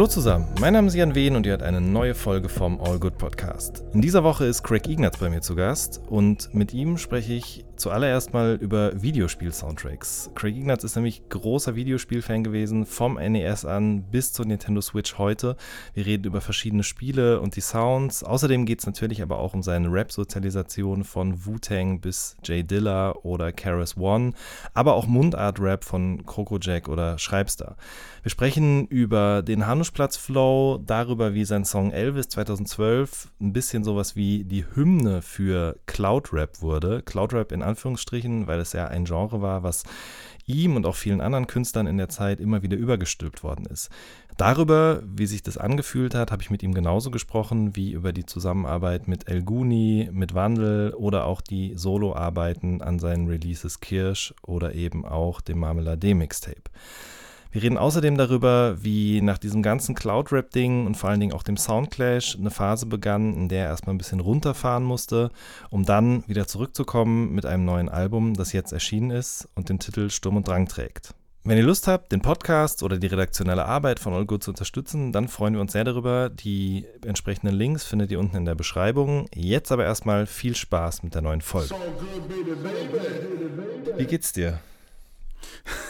Hallo zusammen, mein Name ist Jan Wehn und ihr hört eine neue Folge vom All Good Podcast. In dieser Woche ist Craig Ignatz bei mir zu Gast und mit ihm spreche ich zuallererst mal über Videospiel-Soundtracks. Craig Ignatz ist nämlich großer Videospiel-Fan gewesen, vom NES an bis zur Nintendo Switch heute. Wir reden über verschiedene Spiele und die Sounds. Außerdem geht es natürlich aber auch um seine Rap-Sozialisation von Wu-Tang bis Jay Dilla oder Karis One, aber auch Mundart-Rap von Coco Jack oder Schreibstar. Wir sprechen über den Hanuschplatz-Flow, darüber, wie sein Song Elvis 2012 ein bisschen sowas wie die Hymne für Cloud-Rap wurde. Cloud-Rap in Anführungsstrichen, weil es ja ein Genre war, was ihm und auch vielen anderen Künstlern in der Zeit immer wieder übergestülpt worden ist. Darüber, wie sich das angefühlt hat, habe ich mit ihm genauso gesprochen wie über die Zusammenarbeit mit El Guni, mit Wandel oder auch die Soloarbeiten an seinen Releases Kirsch oder eben auch dem Marmelade Mixtape. Wir reden außerdem darüber, wie nach diesem ganzen Cloud-Rap-Ding und vor allen Dingen auch dem Soundclash eine Phase begann, in der er erstmal ein bisschen runterfahren musste, um dann wieder zurückzukommen mit einem neuen Album, das jetzt erschienen ist und den Titel Sturm und Drang trägt. Wenn ihr Lust habt, den Podcast oder die redaktionelle Arbeit von Good zu unterstützen, dann freuen wir uns sehr darüber. Die entsprechenden Links findet ihr unten in der Beschreibung. Jetzt aber erstmal viel Spaß mit der neuen Folge. Wie geht's dir?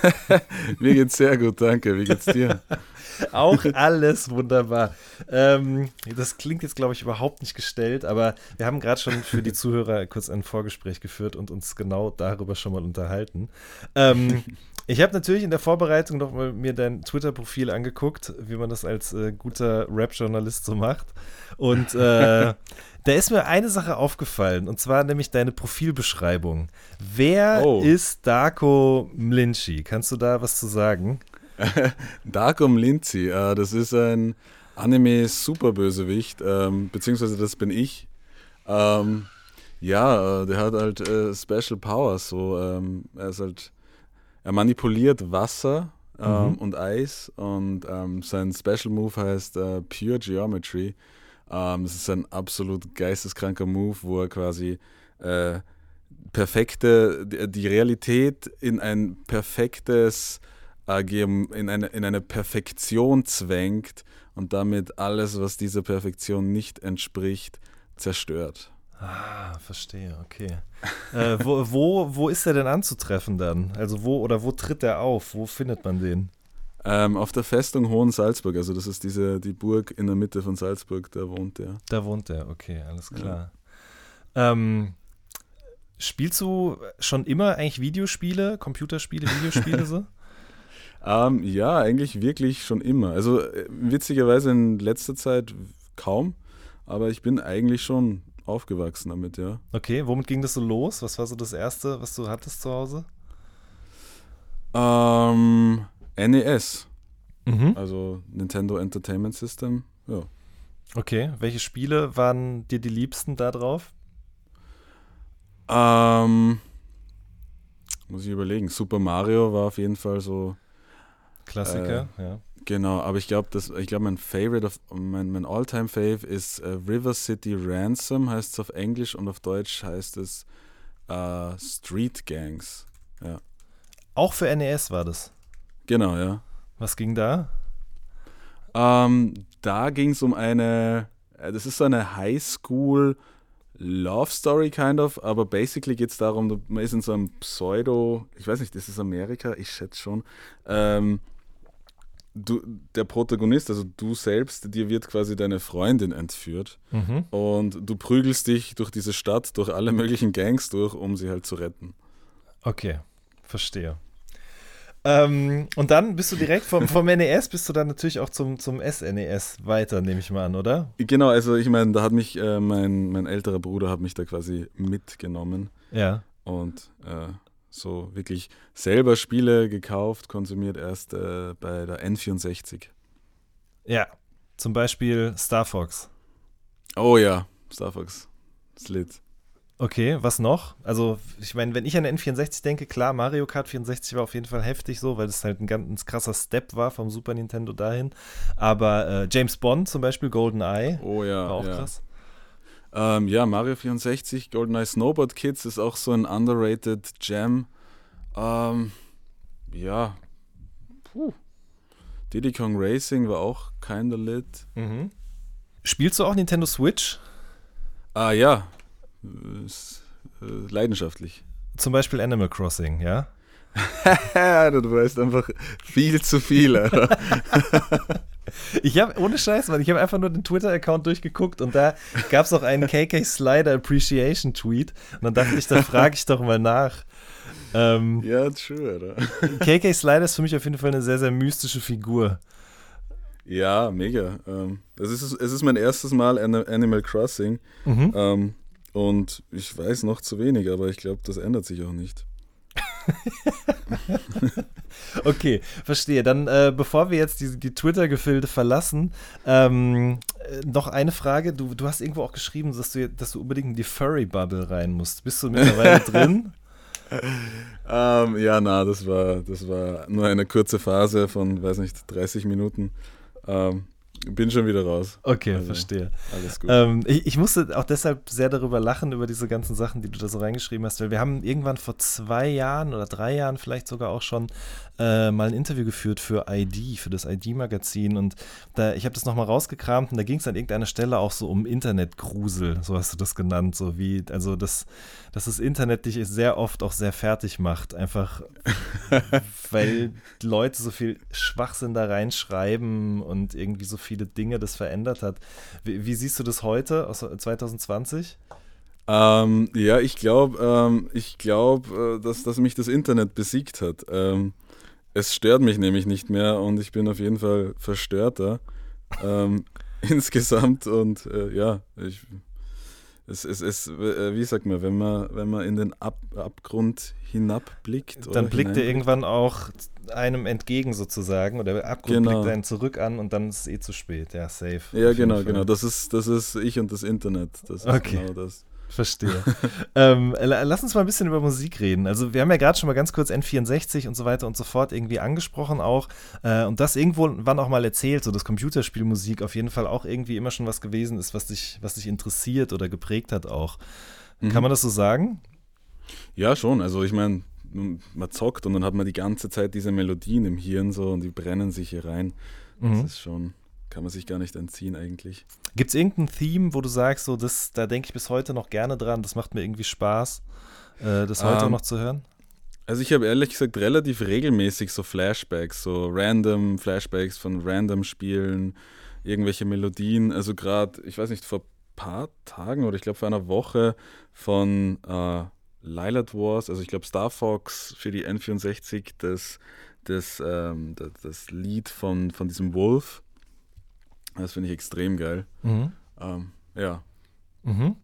Mir geht's sehr gut, danke. Wie geht's dir? Auch alles wunderbar. Ähm, das klingt jetzt, glaube ich, überhaupt nicht gestellt, aber wir haben gerade schon für die Zuhörer kurz ein Vorgespräch geführt und uns genau darüber schon mal unterhalten. Ähm, ich habe natürlich in der Vorbereitung noch mal mir dein Twitter-Profil angeguckt, wie man das als äh, guter Rap-Journalist so macht. Und äh, da ist mir eine Sache aufgefallen, und zwar nämlich deine Profilbeschreibung. Wer Oh. ist Darko Mlinci? Kannst du da was zu sagen? Darko Mlinzi, äh, das ist ein Anime-Superbösewicht, ähm, beziehungsweise das bin ich. Ähm, ja, äh, der hat halt äh, Special Powers, so, ähm, er halt, er manipuliert Wasser ähm, Mhm. und Eis und ähm, sein Special Move heißt äh, Pure Geometry. Ähm, das ist ein absolut geisteskranker Move, wo er quasi äh, perfekte, die Realität in ein perfektes äh, in eine, in eine Perfektion zwängt und damit alles, was dieser Perfektion nicht entspricht, zerstört. Ah, verstehe, okay. äh, wo, wo, wo ist er denn anzutreffen dann? Also wo oder wo tritt er auf? Wo findet man den? Ähm, auf der Festung Hohensalzburg, also das ist diese, die Burg in der Mitte von Salzburg, da wohnt er. Da wohnt er, okay, alles klar. Ähm, spielst du schon immer eigentlich Videospiele, Computerspiele, Videospiele so? Ähm, ja, eigentlich wirklich schon immer. Also äh, witzigerweise in letzter Zeit kaum, aber ich bin eigentlich schon aufgewachsen damit, ja. Okay, womit ging das so los? Was war so das Erste, was du hattest zu Hause? Ähm, NES, Mhm. also Nintendo Entertainment System, ja. Okay, welche Spiele waren dir die liebsten da drauf? Ähm, muss ich überlegen. Super Mario war auf jeden Fall so, Klassiker, ja. genau, aber ich glaube, ich glaube, mein Favorite, of, mein, mein All-Time Fave ist äh, River City Ransom, heißt es auf Englisch und auf Deutsch heißt es äh, Street Gangs. Auch für NES war das. Genau, ja. Was ging da? Ähm, da ging es um eine, äh, das ist so eine Highschool Love Story kind of, aber basically geht es darum, man ist in so einem Pseudo, ich weiß nicht, das ist Amerika, ich schätze schon. Ähm, du, der Protagonist, also du selbst, dir wird quasi deine Freundin entführt Mhm. und du prügelst dich durch diese Stadt, durch alle möglichen Gangs durch, um sie halt zu retten. Okay, verstehe. Ähm, und dann bist du direkt vom, vom NES, bist du dann natürlich auch zum, zum SNES weiter, nehme ich mal an, oder? Genau, also ich meine, da hat mich äh, mein, mein älterer Bruder hat mich da quasi mitgenommen. Ja. und äh, so wirklich selber Spiele gekauft, konsumiert erst äh, bei der N64. Ja. Zum Beispiel Star Fox. Oh ja, Star Fox. Slit. Okay, was noch? Also, ich meine, wenn ich an den N64 denke, klar, Mario Kart 64 war auf jeden Fall heftig so, weil es halt ein ganz krasser Step war vom Super Nintendo dahin. Aber äh, James Bond zum Beispiel, GoldenEye, Oh ja. war auch ja. krass. Ähm, ja, Mario 64, GoldenEye Snowboard Kids ist auch so ein underrated Jam. Ähm, ja. Puh. Diddy Kong Racing war auch kinda lit. Mhm. Spielst du auch Nintendo Switch? Ah ja, ist, äh, leidenschaftlich. Zum Beispiel Animal Crossing, ja? du weißt einfach viel zu viel, Alter. Ich habe, ohne Scheiß, Mann, ich habe einfach nur den Twitter-Account durchgeguckt und da gab es auch einen KK Slider Appreciation Tweet und dann dachte ich, da frage ich doch mal nach. Ähm, ja, true, Alter. KK Slider ist für mich auf jeden Fall eine sehr, sehr mystische Figur. Ja, mega. Ähm, es, ist, es ist mein erstes Mal An- Animal Crossing Mhm. ähm, und ich weiß noch zu wenig, aber ich glaube, das ändert sich auch nicht. Okay, verstehe. Dann, äh, bevor wir jetzt die, die Twitter-Gefilde verlassen, ähm, äh, noch eine Frage. Du, du hast irgendwo auch geschrieben, dass du, dass du unbedingt in die Furry-Bubble rein musst. Bist du mittlerweile drin? Ähm, ja, na, das war, das war nur eine kurze Phase von, weiß nicht, 30 Minuten. Ähm, bin schon wieder raus. Okay, Also, verstehe. Alles gut. Ähm, ich, ich musste auch deshalb sehr darüber lachen, über diese ganzen Sachen, die du da so reingeschrieben hast, weil wir haben irgendwann vor zwei Jahren oder drei Jahren vielleicht sogar auch schon äh, mal ein Interview geführt für ID, für das ID-Magazin und da, ich habe das nochmal rausgekramt und da ging es an irgendeiner Stelle auch so um Internetgrusel, so hast du das genannt, so wie, also das, dass das Internet dich sehr oft auch sehr fertig macht, einfach weil Leute so viel Schwachsinn da reinschreiben und irgendwie so viele Dinge das verändert hat. Wie, wie siehst du das heute, aus 2020? Ähm, ja, ich glaube, ähm, ich äh, dass, dass mich das Internet besiegt hat. Ähm, es stört mich nämlich nicht mehr und ich bin auf jeden Fall verstörter ähm, insgesamt und äh, ja, ich, es, es, es, äh, wie sagt man, wenn man, wenn man in den Ab Abgrund hinabblickt. oder Dann blickt er irgendwann auch einem entgegen sozusagen oder der Abgrund Genau. blickt einen zurück an und dann ist es eh zu spät. Ja, safe. Ja, genau, genau. Das ist, das ist ich und das Internet. Das ist Okay. genau das. Verstehe. ähm, la- lass uns mal ein bisschen über Musik reden. Also wir haben ja gerade schon mal ganz kurz N64 und so weiter und so fort irgendwie angesprochen auch äh, und das irgendwo wann auch mal erzählt, so dass Computerspielmusik auf jeden Fall auch irgendwie immer schon was gewesen ist, was dich, was dich interessiert oder geprägt hat auch. Mhm. Kann man das so sagen? Ja, schon. Also ich meine, man zockt und dann hat man die ganze Zeit diese Melodien im Hirn so und die brennen sich hier rein. Das Mhm. ist schon, kann man sich gar nicht entziehen eigentlich. Gibt es irgendein Theme, wo du sagst, so das, da denke ich bis heute noch gerne dran, das macht mir irgendwie Spaß, äh, das heute Ähm, noch zu hören? Also ich habe ehrlich gesagt relativ regelmäßig so Flashbacks, so random Flashbacks von random Spielen, irgendwelche Melodien. Also gerade, ich weiß nicht, vor ein paar Tagen oder ich glaube vor einer Woche von äh, Lilat Wars, also ich glaube Star Fox für die N64, das, das, ähm, das, das Lied von, von diesem Wolf. Das finde ich extrem geil. Mhm. Ähm, ja. Mhm.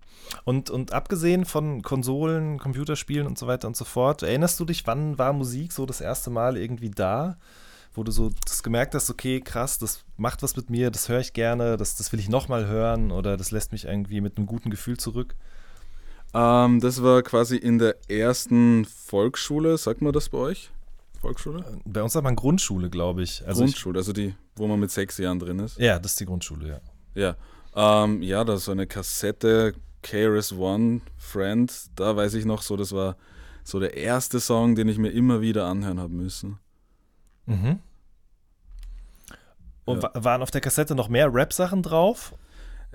Und, und abgesehen von Konsolen, Computerspielen und so weiter und so fort, erinnerst du dich, wann war Musik so das erste Mal irgendwie da, wo du so das gemerkt hast, okay, krass, das macht was mit mir, das höre ich gerne, das, das will ich nochmal hören oder das lässt mich irgendwie mit einem guten Gefühl zurück? Ähm, das war quasi in der ersten Volksschule, sagt man das bei euch? Volksschule? Bei uns sagt man Grundschule, glaube ich. Also ich, Grundschule, also die, wo man mit sechs Jahren drin ist. ja, das ist die Grundschule, ja. Ja, ähm, ja, da ist so eine Kassette, KRS One Friend, da weiß ich noch so, das war so der erste Song, den ich mir immer wieder anhören habe müssen. Mhm. Und Ja. wa- waren auf der Kassette noch mehr Rap-Sachen drauf?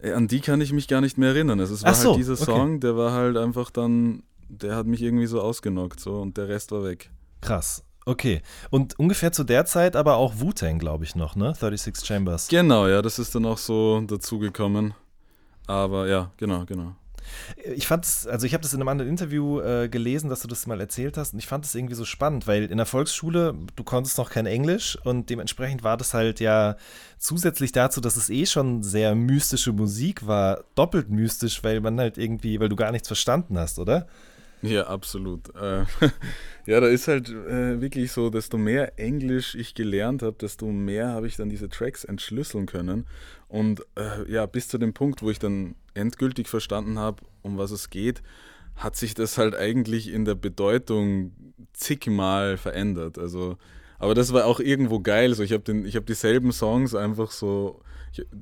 Äh, An die kann ich mich gar nicht mehr erinnern. Also es war Ach so, halt dieser okay. Song, der war halt einfach dann, der hat mich irgendwie so ausgenockt so und der Rest war weg. Krass. Okay. Und ungefähr zu der Zeit aber auch Wu-Tang, glaube ich, noch, ne? 36 Chambers. Genau, ja, das ist dann auch so dazugekommen. Aber ja, genau, genau. Ich fand es, also ich habe das in einem anderen Interview äh, gelesen, dass du das mal erzählt hast und ich fand es irgendwie so spannend, weil in der Volksschule, du konntest noch kein Englisch und dementsprechend war das halt ja zusätzlich dazu, dass es eh schon sehr mystische Musik war, doppelt mystisch, weil man halt irgendwie, weil du gar nichts verstanden hast, oder? Ja, absolut. Äh, ja, da ist halt äh, wirklich so, desto mehr Englisch ich gelernt habe, desto mehr habe ich dann diese Tracks entschlüsseln können. Und äh, ja, bis zu dem Punkt, wo ich dann endgültig verstanden habe, um was es geht, hat sich das halt eigentlich in der Bedeutung zigmal verändert. Also, aber das war auch irgendwo geil. So, ich habe hab dieselben Songs einfach so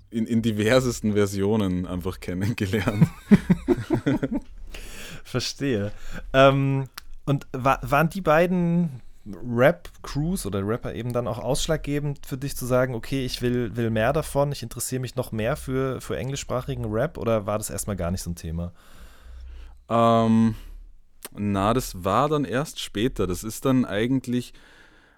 in, in diversesten Versionen einfach kennengelernt. Verstehe. Ähm, und wa waren die beiden Rap-Crews oder Rapper eben dann auch ausschlaggebend für dich zu sagen, okay, ich will, will mehr davon, ich interessiere mich noch mehr für, für englischsprachigen Rap oder war das erstmal gar nicht so ein Thema? Ähm, na, das war dann erst später. Das ist dann eigentlich,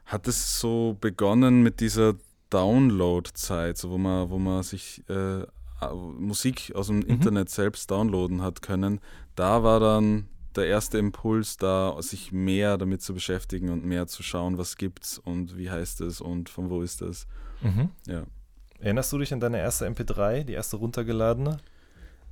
hat es so begonnen mit dieser Download-Zeit, so wo man, wo man sich äh, Musik aus dem mhm. Internet selbst downloaden hat können. Da war dann der erste Impuls da, sich mehr damit zu beschäftigen und mehr zu schauen, was gibt's und wie heißt es und von wo ist es. Mhm. Ja. Erinnerst du dich an deine erste MP3, die erste runtergeladene?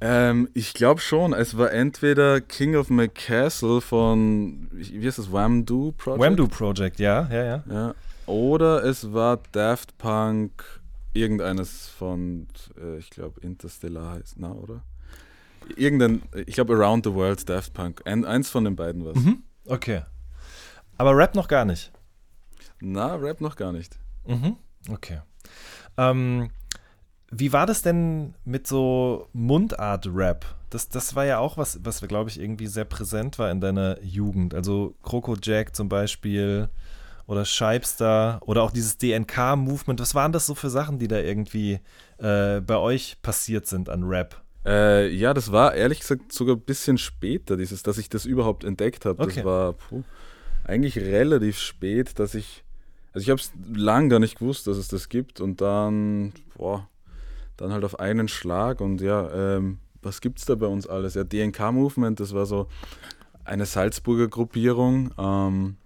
Ähm, ich glaube schon. Es war entweder King of My Castle von, wie heißt das, Whamdo Project? Whamdo Project, ja, ja, ja. ja. Oder es war Daft Punk, irgendeines von, äh, ich glaube, Interstellar heißt, na, oder? Irgendein, ich glaube, Around the World Daft Punk. Ein, eins von den beiden war es. Mhm. Okay. Aber Rap noch gar nicht? Na, Rap noch gar nicht. Mhm. Okay. Ähm, wie war das denn mit so Mundart-Rap? Das, das war ja auch was, was glaube ich, irgendwie sehr präsent war in deiner Jugend. Also Kroko Jack zum Beispiel oder Scheibster oder auch dieses DNK-Movement. Was waren das so für Sachen, die da irgendwie äh, bei euch passiert sind an Rap? Äh, ja, das war ehrlich gesagt sogar ein bisschen später, dieses, dass ich das überhaupt entdeckt habe. Okay. Das war puh, eigentlich relativ spät, dass ich, also ich habe es lang gar nicht gewusst, dass es das gibt und dann, boah, dann halt auf einen Schlag und ja, ähm, was gibt es da bei uns alles? Ja, DNK-Movement, das war so eine Salzburger Gruppierung. Ähm,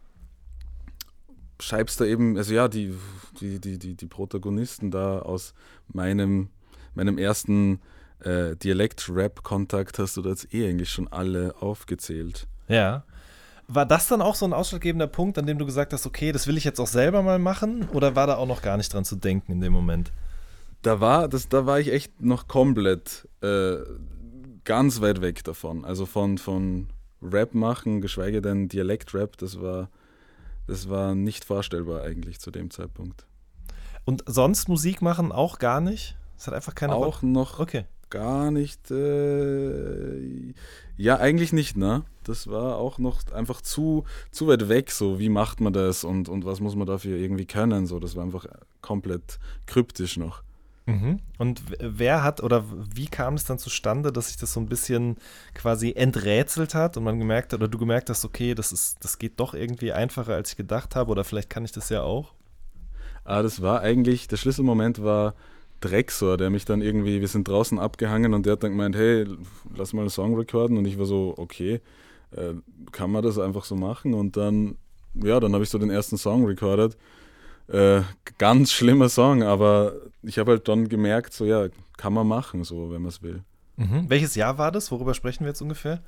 da eben, also ja, die, die, die, die, die Protagonisten da aus meinem, meinem ersten äh, Dialekt-Rap-Kontakt hast du da jetzt eh eigentlich schon alle aufgezählt. Ja. War das dann auch so ein ausschlaggebender Punkt, an dem du gesagt hast, okay, das will ich jetzt auch selber mal machen? Oder war da auch noch gar nicht dran zu denken in dem Moment? da war, das, da war ich echt noch komplett äh, ganz weit weg davon. Also von, von Rap machen, geschweige denn Dialekt-Rap, das war, das war nicht vorstellbar eigentlich zu dem Zeitpunkt. Und sonst Musik machen auch gar nicht? Es hat einfach keine Auch Rock? noch okay. Gar nicht. Äh, ja, eigentlich nicht, ne? Das war auch noch einfach zu, zu weit weg, so wie macht man das und, und was muss man dafür irgendwie können. So, das war einfach komplett kryptisch noch. Mhm. Und wer hat oder wie kam es dann zustande, dass sich das so ein bisschen quasi enträtselt hat und man gemerkt hat, oder du gemerkt hast, okay, das ist, das geht doch irgendwie einfacher, als ich gedacht habe, oder vielleicht kann ich das ja auch? Ah, das war eigentlich, der Schlüsselmoment war Drexor, der mich dann irgendwie, wir sind draußen abgehangen und der hat dann gemeint, hey, lass mal einen Song recorden und ich war so, okay, äh, kann man das einfach so machen und dann, ja, dann habe ich so den ersten Song recorded äh, ganz schlimmer Song, aber ich habe halt dann gemerkt, so ja, kann man machen, so wenn man es will. Mhm. Welches Jahr war das? Worüber sprechen wir jetzt ungefähr?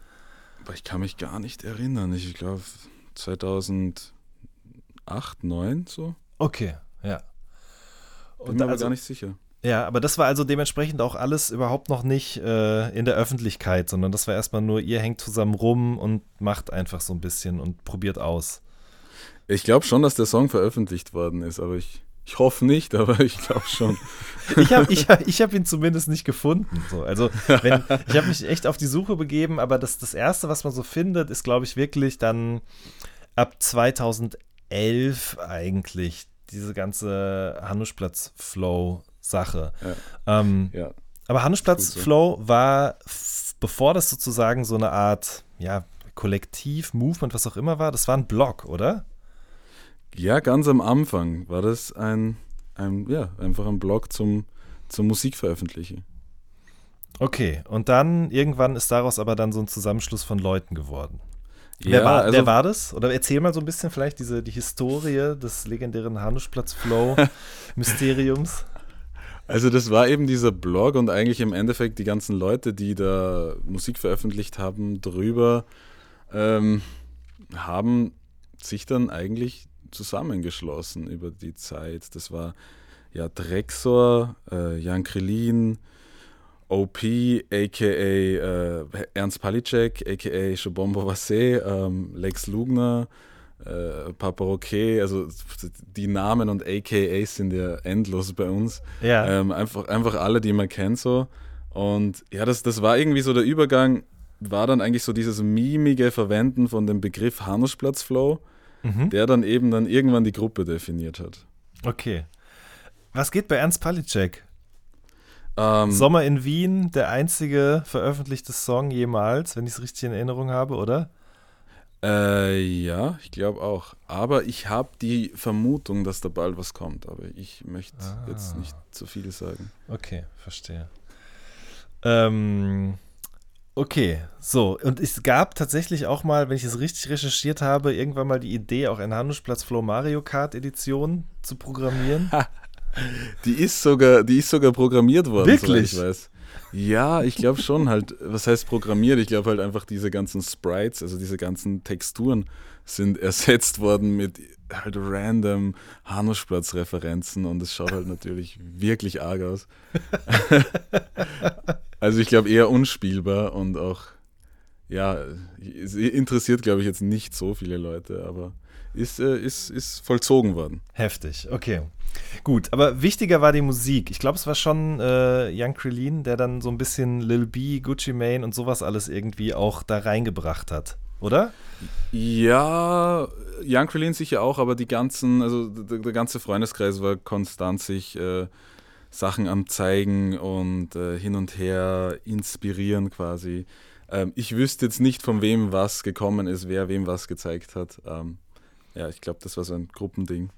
Ich kann mich gar nicht erinnern. Ich glaube 2008, 2009 so. Okay, ja. Und Bin mir aber also, gar nicht sicher. Ja, aber das war also dementsprechend auch alles überhaupt noch nicht äh, in der Öffentlichkeit, sondern das war erstmal nur, ihr hängt zusammen rum und macht einfach so ein bisschen und probiert aus. Ich glaube schon, dass der Song veröffentlicht worden ist, aber ich, ich hoffe nicht, aber ich glaube schon. ich habe ich ich hab ihn zumindest nicht gefunden. So. Also wenn, ich habe mich echt auf die Suche begeben, aber das, das Erste, was man so findet, ist, glaube ich, wirklich dann ab 2011 eigentlich diese ganze Hannuschplatz-Flow-Sache. Ja. Ähm, ja. Aber Hannuschplatz-Flow so. war, bevor das sozusagen so eine Art, ja, Kollektiv, Movement, was auch immer war, das war ein Blog, oder? Ja, ganz am Anfang war das ein, ein ja, einfach ein Blog zum, zum Musikveröffentlichen. Okay, und dann irgendwann ist daraus aber dann so ein Zusammenschluss von Leuten geworden. Ja, wer, war, also, wer war das? Oder erzähl mal so ein bisschen vielleicht diese, die Historie des legendären Hanuschplatz-Flow-Mysteriums. Also das war eben dieser Blog und eigentlich im Endeffekt die ganzen Leute, die da Musik veröffentlicht haben, drüber ähm, haben sich dann eigentlich zusammengeschlossen über die Zeit. Das war ja Drexor, äh, Jan Krillin OP, aka äh, Ernst Palicek, aka Shobombo Vasse, ähm, Lex Lugner, äh, Papa also die Namen und AKAs sind ja endlos bei uns. Ja. Ähm, einfach, einfach alle, die man kennt so. Und ja, das, das war irgendwie so der Übergang, war dann eigentlich so dieses mimige Verwenden von dem Begriff Hanusplatzflow, Mhm. der dann eben dann irgendwann die Gruppe definiert hat. Okay. Was geht bei Ernst Palicek? Ähm, Sommer in Wien, der einzige veröffentlichte Song jemals, wenn ich es richtig in Erinnerung habe, oder? Äh, ja, ich glaube auch. Aber ich habe die Vermutung, dass da bald was kommt. Aber ich möchte Ah. jetzt nicht zu viel sagen. Okay, verstehe. Ähm, okay, so. Und es gab tatsächlich auch mal, wenn ich es richtig recherchiert habe, irgendwann mal die Idee, auch eine Handelsplatz Flow Mario Kart Edition zu programmieren. Die ist sogar, die ist sogar programmiert worden, Wirklich? ich weiß. Ja, ich glaube schon halt, was heißt programmiert? Ich glaube halt einfach diese ganzen Sprites, also diese ganzen Texturen sind ersetzt worden mit halt random Hanuschplatz-Referenzen und es schaut halt natürlich wirklich arg aus. also ich glaube eher unspielbar und auch, ja, es interessiert glaube ich jetzt nicht so viele Leute, aber ist, äh, ist, ist vollzogen worden. Heftig, okay. Gut, aber wichtiger war die Musik. Ich glaube, es war schon äh, Young Krillin, der dann so ein bisschen Lil B, Gucci Mane und sowas alles irgendwie auch da reingebracht hat, oder? Ja, Young Krillin sicher auch, aber die ganzen, also der, der ganze Freundeskreis war konstant sich äh, Sachen am Zeigen und äh, hin und her inspirieren quasi. Ähm, ich wüsste jetzt nicht, von wem was gekommen ist, wer wem was gezeigt hat. Ähm, ja, ich glaube, das war so ein Gruppending.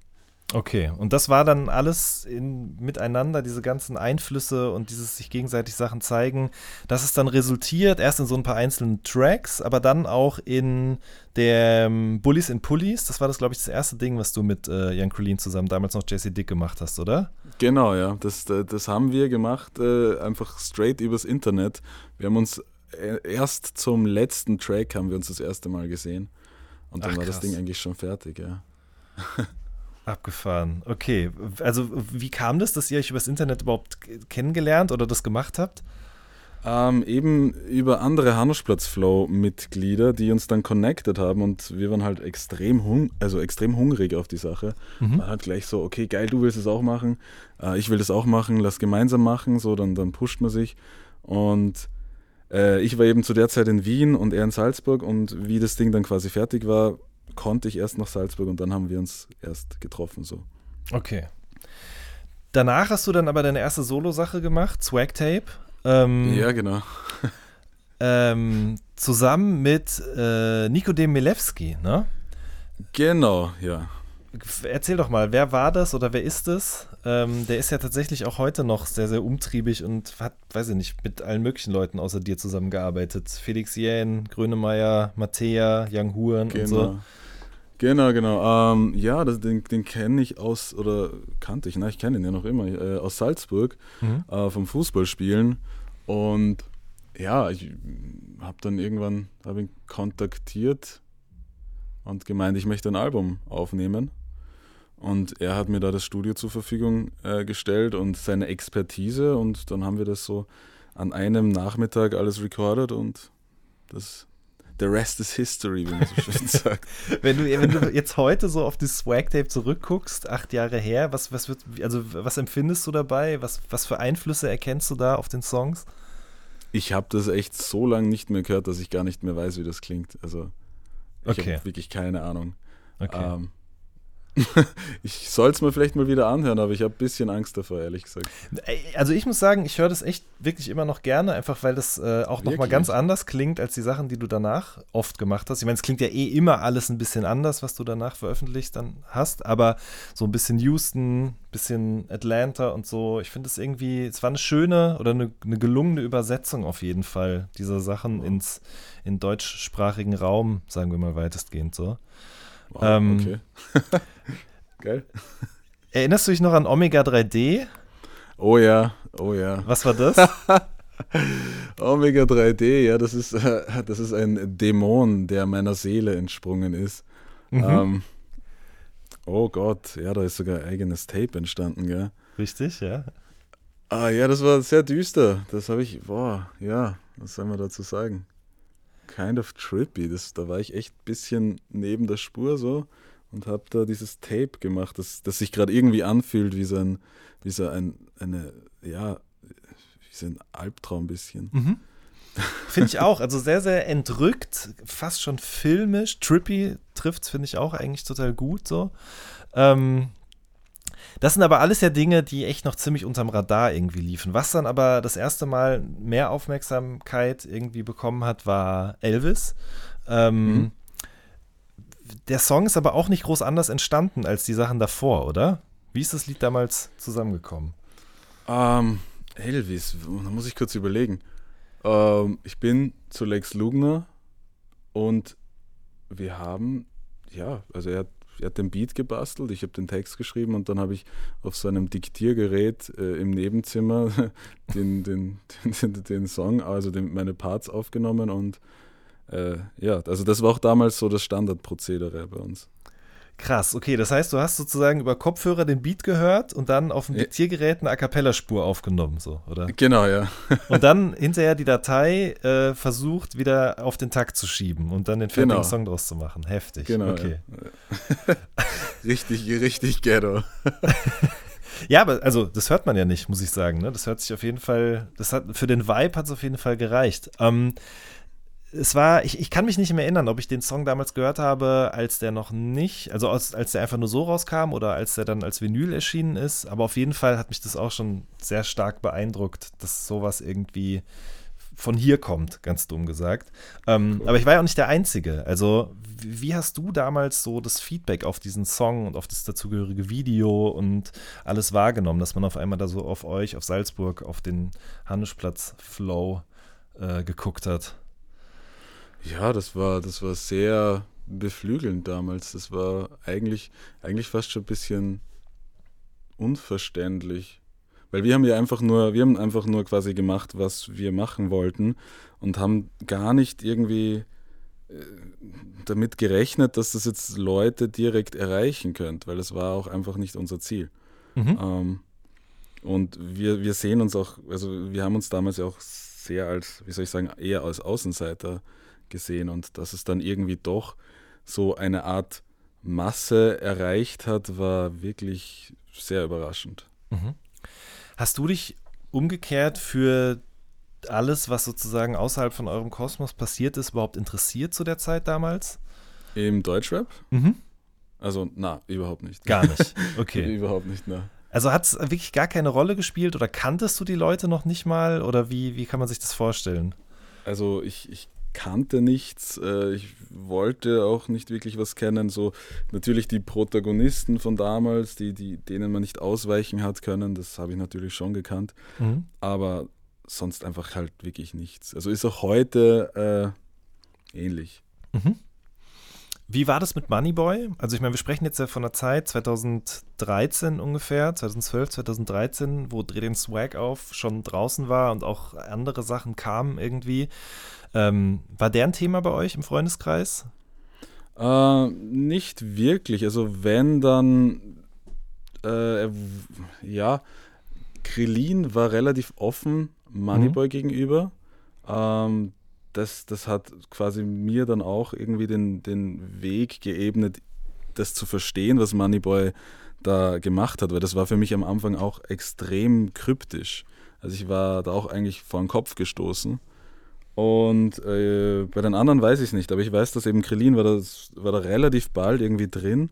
Okay, und das war dann alles in, miteinander, diese ganzen Einflüsse und dieses sich gegenseitig Sachen zeigen. Das ist dann resultiert, erst in so ein paar einzelnen Tracks, aber dann auch in dem Bullies in Pullies. Das war das, glaube ich, das erste Ding, was du mit äh, Jan Crolin zusammen damals noch Jesse Dick gemacht hast, oder? Genau, ja. Das, das haben wir gemacht, äh, einfach straight übers Internet. Wir haben uns äh, erst zum letzten Track haben wir uns das erste Mal gesehen. Und dann Ach, war das. Ding eigentlich schon fertig, ja. Abgefahren. Okay, also wie kam das, dass ihr euch übers Internet überhaupt kennengelernt oder das gemacht habt? Ähm, eben über andere Hanuschplatz-Flow-Mitglieder, die uns dann connected haben und wir waren halt extrem, hung also extrem hungrig auf die Sache. Mhm. Man hat gleich so, okay, geil, du willst es auch machen, äh, ich will das auch machen, lass gemeinsam machen, so, dann, dann pusht man sich. Und äh, ich war eben zu der Zeit in Wien und er in Salzburg und wie das Ding dann quasi fertig war, konnte ich erst nach Salzburg und dann haben wir uns erst getroffen, so. Okay. Danach hast du dann aber deine erste Solo-Sache gemacht, Swag Tape. Ähm, Ja, genau. ähm, zusammen mit äh, Nikodem Milewski, ne? Genau, ja. Erzähl doch mal, wer war das oder wer ist es? Ähm, der ist ja tatsächlich auch heute noch sehr, sehr umtriebig und hat, weiß ich nicht, mit allen möglichen Leuten außer dir zusammengearbeitet. Felix Jähn, Grönemeyer, Mattea, Young Huren und so. Genau. Genau, genau. Ähm, ja, das, den, den kenne ich aus, oder kannte ich, na, ich kenne ihn ja noch immer, äh, aus Salzburg, Mhm. äh, vom Fußballspielen. Und ja, ich habe dann irgendwann hab ihn kontaktiert und gemeint, ich möchte ein Album aufnehmen. Und er hat mir da das Studio zur Verfügung äh, gestellt und seine Expertise. Und dann haben wir das so an einem Nachmittag alles recorded und das, the rest is history, wie man so schön sagt. Wenn du, wenn du jetzt heute so auf das Swag Tape zurückguckst, acht Jahre her, was, was wird, also was empfindest du dabei? Was, was für Einflüsse erkennst du da auf den Songs? Ich habe das echt so lange nicht mehr gehört, dass ich gar nicht mehr weiß, wie das klingt. Also ich Okay. habe wirklich keine Ahnung. Okay. Ähm, ich soll es mir vielleicht mal wieder anhören, aber ich habe ein bisschen Angst davor, ehrlich gesagt. Also ich muss sagen, ich höre das echt wirklich immer noch gerne, einfach weil das äh, auch nochmal ganz anders klingt als die Sachen, die du danach oft gemacht hast. Ich meine, es klingt ja eh immer alles ein bisschen anders, was du danach veröffentlicht dann hast, aber so ein bisschen Houston, bisschen Atlanta und so. Ich finde es irgendwie, es war eine schöne oder eine, eine gelungene Übersetzung auf jeden Fall dieser Sachen ins in deutschsprachigen Raum, sagen wir mal weitestgehend so. Wow, Ähm, okay. Geil. Erinnerst du dich noch an Omega 3D? Oh ja, oh ja. Was war das? Omega 3D, ja, das ist, äh, das ist ein Dämon, der meiner Seele entsprungen ist. Mhm. Ähm, oh Gott, ja, da ist sogar ein eigenes Tape entstanden, gell? Richtig, ja. Ah ja, das war sehr düster. Das habe ich, boah, ja, was soll man dazu sagen? Kind of trippy. Das, da war ich echt ein bisschen neben der Spur so und habe da dieses Tape gemacht, das, das sich gerade irgendwie anfühlt wie so ein, wie so ein, eine, ja, wie so ein Albtraum ein bisschen. Mhm. Finde ich auch. Also sehr, sehr entrückt, fast schon filmisch. Trippy trifft finde ich auch eigentlich total gut so. Ähm, das sind aber alles ja Dinge, die echt noch ziemlich unterm Radar irgendwie liefen. Was dann aber das erste Mal mehr Aufmerksamkeit irgendwie bekommen hat, war Elvis. Ähm, mhm. Der Song ist aber auch nicht groß anders entstanden als die Sachen davor, oder? Wie ist das Lied damals zusammengekommen? Ähm, Elvis, da muss ich kurz überlegen. Ähm, ich bin zu Lex Lugner und wir haben, ja, also er hat, er hat den Beat gebastelt, ich habe den Text geschrieben und dann habe ich auf seinem Diktiergerät äh, im Nebenzimmer den, den, den, den, Song, also den, meine Parts aufgenommen und äh, ja, also das war auch damals so das Standardprozedere bei uns. Krass, okay, das heißt, du hast sozusagen über Kopfhörer den Beat gehört und dann auf dem ja. Diktiergerät eine A Cappella-Spur aufgenommen, so, oder? Genau, ja. und dann hinterher die Datei äh, versucht, wieder auf den Takt zu schieben und dann den fertigen genau. Song draus zu machen. Heftig. Genau. Okay. Ja. richtig, richtig ghetto. ja, aber also das hört man ja nicht, muss ich sagen. Ne? Das hört sich auf jeden Fall, das hat für den Vibe hat es auf jeden Fall gereicht. Ähm, es war, ich, ich kann mich nicht mehr erinnern, ob ich den Song damals gehört habe, als der noch nicht, also als, als der einfach nur so rauskam oder als der dann als Vinyl erschienen ist. Aber auf jeden Fall hat mich das auch schon sehr stark beeindruckt, dass sowas irgendwie von hier kommt, ganz dumm gesagt. Ähm, cool. Aber ich war ja auch nicht der Einzige. Also, wie, hast du damals so das Feedback auf diesen Song und auf das dazugehörige Video und alles wahrgenommen, dass man auf einmal da so auf euch, auf Salzburg, auf den Hannischplatz-Flow äh, geguckt hat? Ja, das war, das war sehr beflügelnd damals. Das war eigentlich, eigentlich fast schon ein bisschen unverständlich. Weil wir haben ja einfach nur, wir haben einfach nur quasi gemacht, was wir machen wollten und haben gar nicht irgendwie äh, damit gerechnet, dass das jetzt Leute direkt erreichen könnte, weil das war auch einfach nicht unser Ziel. Mhm. Ähm, und wir, wir sehen uns auch, also wir haben uns damals ja auch sehr als, wie soll ich sagen, eher als Außenseiter gesehen und dass es dann irgendwie doch so eine Art Masse erreicht hat, war wirklich sehr überraschend. Mhm. Hast du dich umgekehrt für alles, was sozusagen außerhalb von eurem Kosmos passiert ist, überhaupt interessiert zu der Zeit damals? Im Deutschrap? Mhm. Also, na, überhaupt nicht. Gar nicht. Okay. überhaupt nicht, na. Also hat es wirklich gar keine Rolle gespielt oder kanntest du die Leute noch nicht mal oder wie, wie kann man sich das vorstellen? Also ich, ich kannte nichts, äh, ich wollte auch nicht wirklich was kennen. So natürlich die Protagonisten von damals, die, die, denen man nicht ausweichen hat können, das habe ich natürlich schon gekannt. Mhm. Aber sonst einfach halt wirklich nichts. Also ist auch heute äh, ähnlich. Mhm. Wie war das mit Moneyboy? Also ich meine, wir sprechen jetzt ja von der Zeit 2013 ungefähr, 2012, 2013, wo Dreh den Swag auf schon draußen war und auch andere Sachen kamen irgendwie. Ähm, war der ein Thema bei euch im Freundeskreis? Äh, nicht wirklich. Also wenn dann, äh, ja, Krillin war relativ offen Moneyboy mhm. gegenüber. Ähm, das, das hat quasi mir dann auch irgendwie den, den Weg geebnet, das zu verstehen, was Moneyboy da gemacht hat, weil das war für mich am Anfang auch extrem kryptisch. Also ich war da auch eigentlich vor den Kopf gestoßen. Und äh, bei den anderen weiß ich es nicht, aber ich weiß, dass eben Krillin war, das, war da relativ bald irgendwie drin.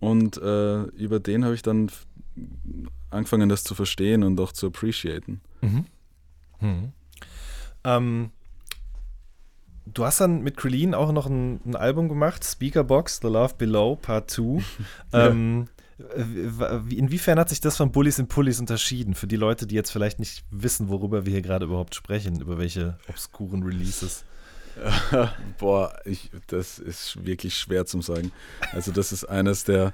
Und äh, über den habe ich dann angefangen, das zu verstehen und auch zu appreciaten. Mhm. Mhm. Ähm, du hast dann mit Krillin auch noch ein, ein, Album gemacht, Speakerbox, The Love Below, Part 2. ähm, Inwiefern hat sich das von Bullies und Pullies unterschieden? Für die Leute, die jetzt vielleicht nicht wissen, worüber wir hier gerade überhaupt sprechen, über welche obskuren Releases. Boah, ich, das ist wirklich schwer zu sagen. Also, das ist eines der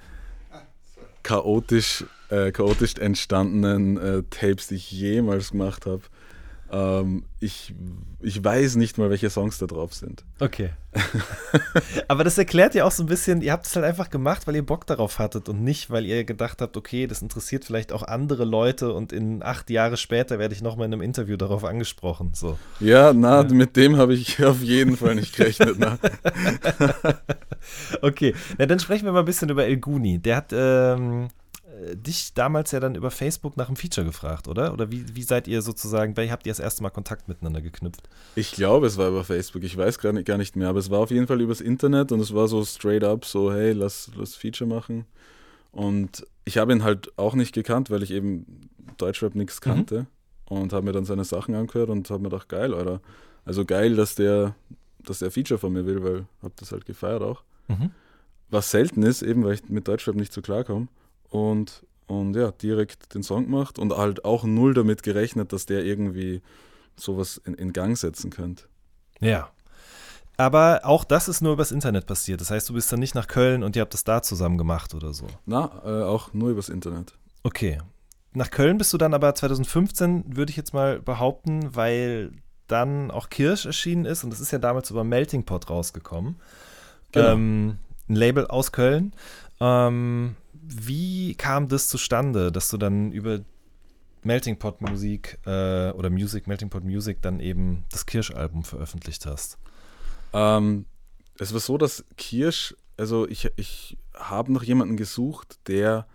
chaotisch, äh, chaotisch entstandenen äh, Tapes, die ich jemals gemacht habe. Ähm, ich, ich weiß nicht mal, welche Songs da drauf sind. Okay. Aber das erklärt ja auch so ein bisschen, ihr habt es halt einfach gemacht, weil ihr Bock darauf hattet und nicht, weil ihr gedacht habt, okay, das interessiert vielleicht auch andere Leute und in acht Jahre später werde ich nochmal in einem Interview darauf angesprochen. So. Ja, na, ja. mit dem habe ich auf jeden Fall nicht gerechnet. okay, na, dann sprechen wir mal ein bisschen über El Guni. Der hat ähm, äh, dich damals ja dann über Facebook nach einem Feature gefragt, oder? Oder wie, wie seid ihr sozusagen, wie habt ihr das erste Mal Kontakt miteinander geknüpft? Ich glaube, es war über Facebook, ich weiß gar nicht, gar nicht mehr, aber es war auf jeden Fall übers Internet und es war so straight up, so hey, lass, lass Feature machen. Und ich habe ihn halt auch nicht gekannt, weil ich eben Deutschrap nichts mhm. kannte mhm. und habe mir dann seine Sachen angehört und habe mir gedacht, geil, oder? Also geil, dass der, dass der Feature von mir will, weil habe das halt gefeiert auch. Mhm. Was selten ist, eben weil ich mit Deutschrap nicht so klarkomme und, und ja, direkt den Song gemacht und halt auch null damit gerechnet, dass der irgendwie sowas in, in Gang setzen könnte. Ja. Aber auch das ist nur übers Internet passiert. Das heißt, du bist dann nicht nach Köln und ihr habt das da zusammen gemacht oder so. Na, äh, auch nur übers Internet. Okay. Nach Köln bist du dann aber 2015, würde ich jetzt mal behaupten, weil dann auch Kirsch erschienen ist und das ist ja damals über Melting Pot rausgekommen. Genau. Ähm, ein Label aus Köln. Ähm, wie kam das zustande, dass du dann über Melting Pot Musik äh, oder Music, Melting Pot Music dann eben das Kirsch-Album veröffentlicht hast? Ähm, es war so, dass Kirsch, also ich, ich habe noch jemanden gesucht, der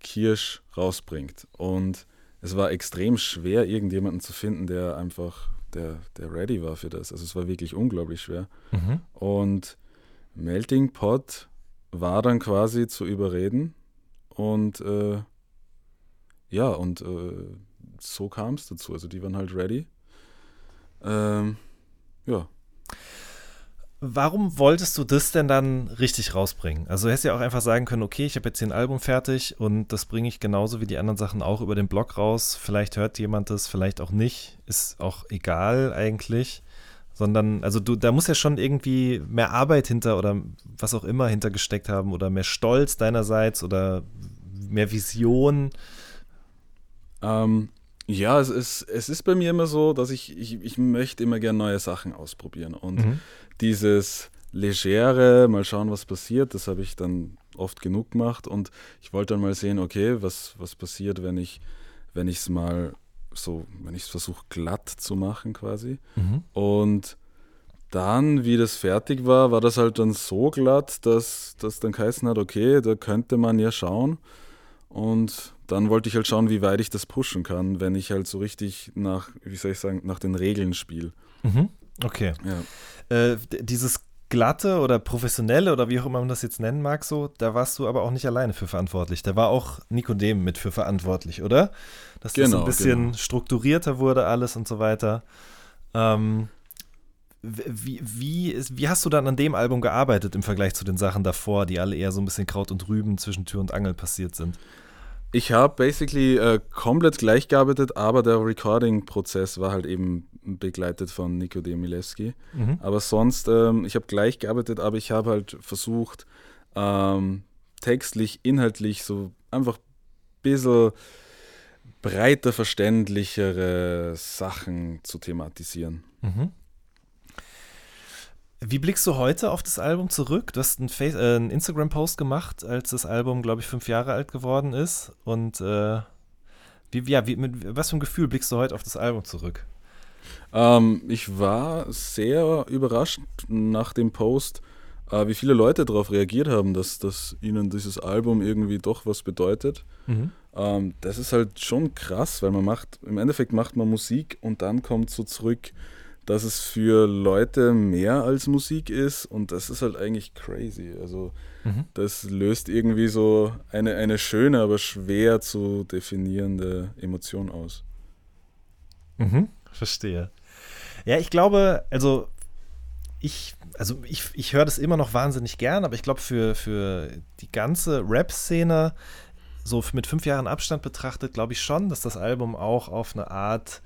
Kirsch rausbringt. Und es war extrem schwer, irgendjemanden zu finden, der einfach, der, der ready war für das. Also es war wirklich unglaublich schwer. Mhm. Und Melting Pot war dann quasi zu überreden und äh, ja, und äh, so kam es dazu. Also die waren halt ready. Ähm, ja. Warum wolltest du das denn dann richtig rausbringen? Also du hättest ja auch einfach sagen können, okay, ich habe jetzt hier ein Album fertig und das bringe ich genauso wie die anderen Sachen auch über den Blog raus. Vielleicht hört jemand das, vielleicht auch nicht. Ist auch egal eigentlich. Sondern, also du, da muss ja schon irgendwie mehr Arbeit hinter oder was auch immer hintergesteckt haben oder mehr Stolz deinerseits oder mehr Vision? Ähm, ja, es ist, es ist bei mir immer so, dass ich, ich, ich möchte immer gerne neue Sachen ausprobieren. Und mhm. dieses Legere, mal schauen, was passiert, das habe ich dann oft genug gemacht. Und ich wollte dann mal sehen, okay, was, was passiert, wenn ich wenn ich es mal so, wenn ich es versuche glatt zu machen quasi. Mhm. Und dann, wie das fertig war, war das halt dann so glatt, dass das dann geheißen hat, okay, da könnte man ja schauen. Und dann wollte ich halt schauen, wie weit ich das pushen kann, wenn ich halt so richtig nach, wie soll ich sagen, nach den Regeln spiele. Mhm. Okay. Ja. Äh, dieses glatte oder professionelle oder wie auch immer man das jetzt nennen mag, so, da warst du aber auch nicht alleine für verantwortlich. Da war auch Nikodem mit für verantwortlich, oder? Dass genau, das ein bisschen genau. strukturierter wurde alles und so weiter. Ähm, wie, wie, wie hast du dann an dem Album gearbeitet im Vergleich zu den Sachen davor, die alle eher so ein bisschen Kraut und Rüben zwischen Tür und Angel passiert sind? Ich habe basically äh, komplett gleich gearbeitet, aber der Recording-Prozess war halt eben begleitet von Nico Demilewski. Mhm. Aber sonst, ähm, ich habe gleich gearbeitet, aber ich habe halt versucht, ähm, textlich, inhaltlich so einfach ein bisschen breiter verständlichere Sachen zu thematisieren. Mhm. Wie blickst du heute auf das Album zurück? Du hast einen, äh, einen Instagram-Post gemacht, als das Album, glaube ich, fünf Jahre alt geworden ist. Und äh, wie, ja, wie, mit was für ein Gefühl blickst du heute auf das Album zurück? Ähm, ich war sehr überrascht nach dem Post, äh, wie viele Leute darauf reagiert haben, dass, dass ihnen dieses Album irgendwie doch was bedeutet. Mhm. Ähm, das ist halt schon krass, weil man macht, im Endeffekt macht man Musik und dann kommt so zurück, dass es für Leute mehr als Musik ist und das ist halt eigentlich crazy. Also mhm. das löst irgendwie so eine, eine schöne, aber schwer zu definierende Emotion aus. Mhm, verstehe. Ja, ich glaube, also ich, also ich, ich höre das immer noch wahnsinnig gern, aber ich glaube, für, für die ganze Rap-Szene, so mit fünf Jahren Abstand betrachtet, glaube ich schon, dass das Album auch auf eine Art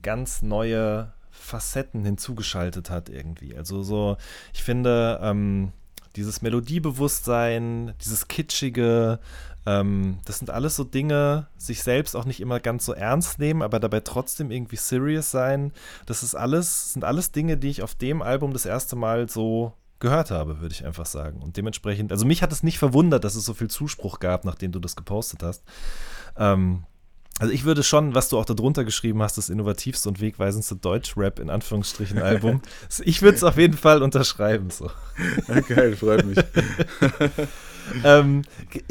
ganz neue Facetten hinzugeschaltet hat irgendwie. Also so, ich finde, ähm, Dieses Melodiebewusstsein, dieses Kitschige, ähm, das sind alles so Dinge, sich selbst auch nicht immer ganz so ernst nehmen, aber dabei trotzdem irgendwie serious sein. Das ist alles, sind alles Dinge, die ich auf dem Album das erste Mal so gehört habe, würde ich einfach sagen. Und dementsprechend, also mich hat es nicht verwundert, dass es so viel Zuspruch gab, nachdem du das gepostet hast. Ähm, also ich würde schon, was du auch darunter geschrieben hast, das innovativste und wegweisendste Deutsch-Rap in Anführungsstrichen Album. ich würde es auf jeden Fall unterschreiben. So. Ja, geil, freut mich. ähm,